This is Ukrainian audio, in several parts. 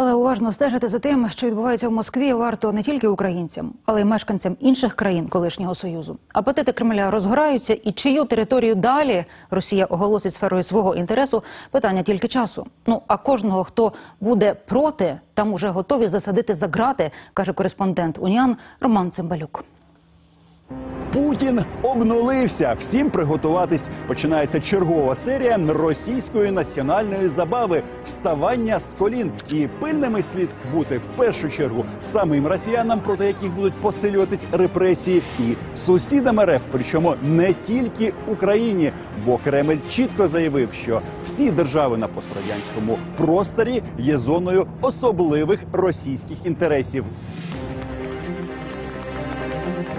Але уважно стежити за тим, що відбувається в Москві, варто не тільки українцям, але й мешканцям інших країн колишнього союзу. Апетити Кремля розгораються, і чию територію далі Росія оголосить сферою свого інтересу. Питання тільки часу. Ну а кожного, хто буде проти, там уже готові засадити за грати, каже кореспондент Уніан Роман Цимбалюк. Путін обнулився. Всім приготуватись. Починається чергова серія російської національної забави вставання з колін. І пильними слід бути в першу чергу самим росіянам, проти яких будуть посилюватись репресії, і сусідам РФ, причому не тільки Україні, бо Кремль чітко заявив, що всі держави на пострадянському просторі є зоною особливих російських інтересів.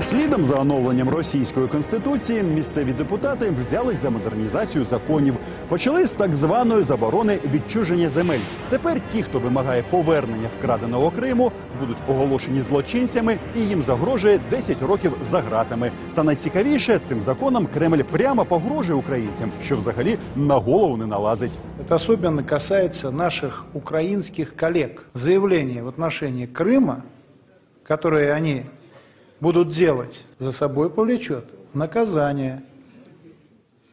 Слідом за оновленням російської конституції місцеві депутати взялись за модернізацію законів. Почали з так званої заборони відчуження земель. Тепер ті, хто вимагає повернення вкраденого Криму, будуть оголошені злочинцями, і їм загрожує 10 років за ґратами. Та найцікавіше цим законом Кремль прямо погрожує українцям, що взагалі на голову не налазить. Это особенно касается наших украинских коллег. Заявления в отношении Крыма, которые они будут делать, за собой повлечет наказание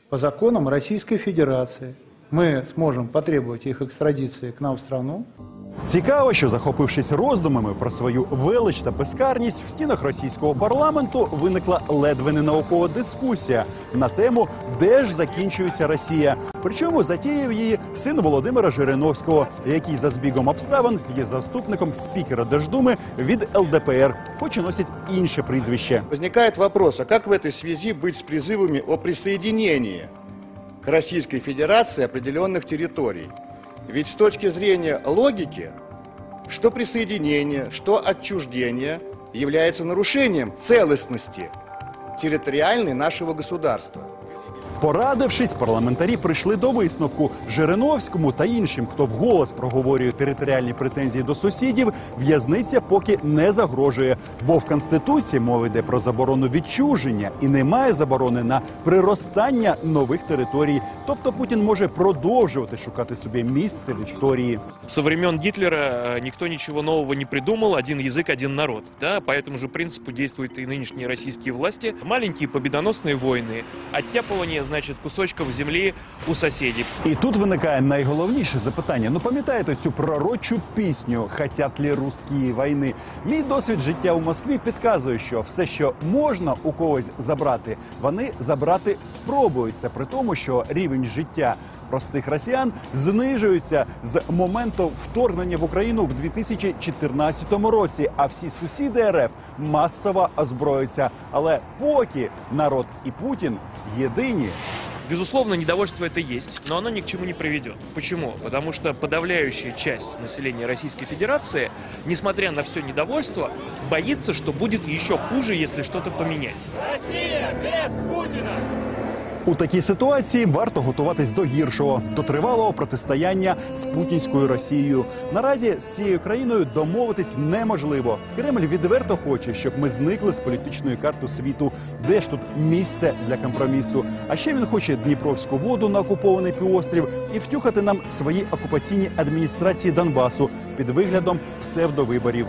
по законам Российской Федерации. Мы сможем потребовать их экстрадиции к нам в страну. Цікаво, що захопившись роздумами про свою велич та безкарність, в стінах російського парламенту виникла ледве не наукова дискусія на тему, де ж закінчується Росія. Причому затіяв її син Володимира Жириновського, який за збігом обставин є заступником спікера Держдуми від ЛДПР, хоч і носить інше прізвище. Возникает вопрос, а как в этой связи быть с призывами о присоединении к Российской Федерации определенных территорий? Ведь с точки зрения логики, что присоединение, что отчуждение является нарушением целостности территориальной нашего государства. Порадившись, парламентарі прийшли до висновку Жириновському та іншим, хто вголос проговорює територіальні претензії до сусідів, в'язниця поки не загрожує, бо в конституції мова йде про заборону відчуження і немає заборони на приростання нових територій. Тобто Путін може продовжувати шукати собі місце в історії. Со времен Гитлера э, никто ничего нового не придумал, один язык, один народ. Да? По этому же принципу действуют и нынешние российские власти. Маленькие победоносные войны, оттяпывание, значит, кусочков земли у соседей. І тут виникає найголовніше запитання. Ну пам'ятаєте цю пророчу пісню «Хотят ли русські війни? Мій досвід життя у Москві підказує, що все, що можна у когось забрати, вони забрати спробують. Це при тому, що рівень життя простих росіян знижується з моменту вторгнення в Україну в 2014 році. А всі сусіди РФ масово озброюються. Але поки народ і Путін єдині. Безусловно, недовольство это есть, но оно ни к чему не приведет. Почему? Потому что подавляющая часть населения Российской Федерации, несмотря на все недовольство, боится, что будет еще хуже, если что-то поменять. У такій ситуації варто готуватись до гіршого, до тривалого протистояння з путінською Росією. Наразі з цією країною домовитись неможливо. Кремль відверто хоче, щоб ми зникли з політичної карти світу. Де ж тут місце для компромісу? А ще він хоче Дніпровську воду на окупований півострів і втюхати нам свої окупаційні адміністрації Донбасу під виглядом псевдовиборів.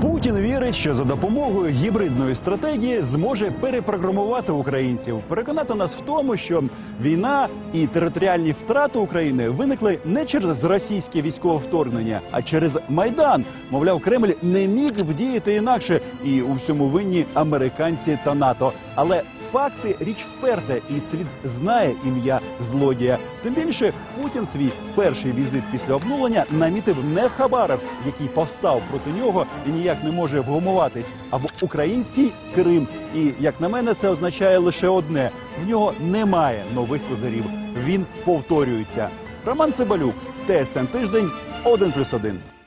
Путін вірить, що за допомогою гібридної стратегії зможе перепрограмувати українців, переконати нас в тому, що війна і територіальні втрати України виникли не через російське військове вторгнення, а через майдан. Мовляв, Кремль не міг вдіяти інакше, і у всьому винні американці та НАТО. Але факти річ вперта, і світ знає ім'я злодія. Тим більше Путін свій перший візит після обнулення намітив не в Хабаровськ, який повстав проти нього і ніяк не може вгомуватись, а в український Крим. І як на мене, це означає лише одне: в нього немає нових козирів. Він повторюється. Роман Цибалюк, ТСН тиждень, 1+,1.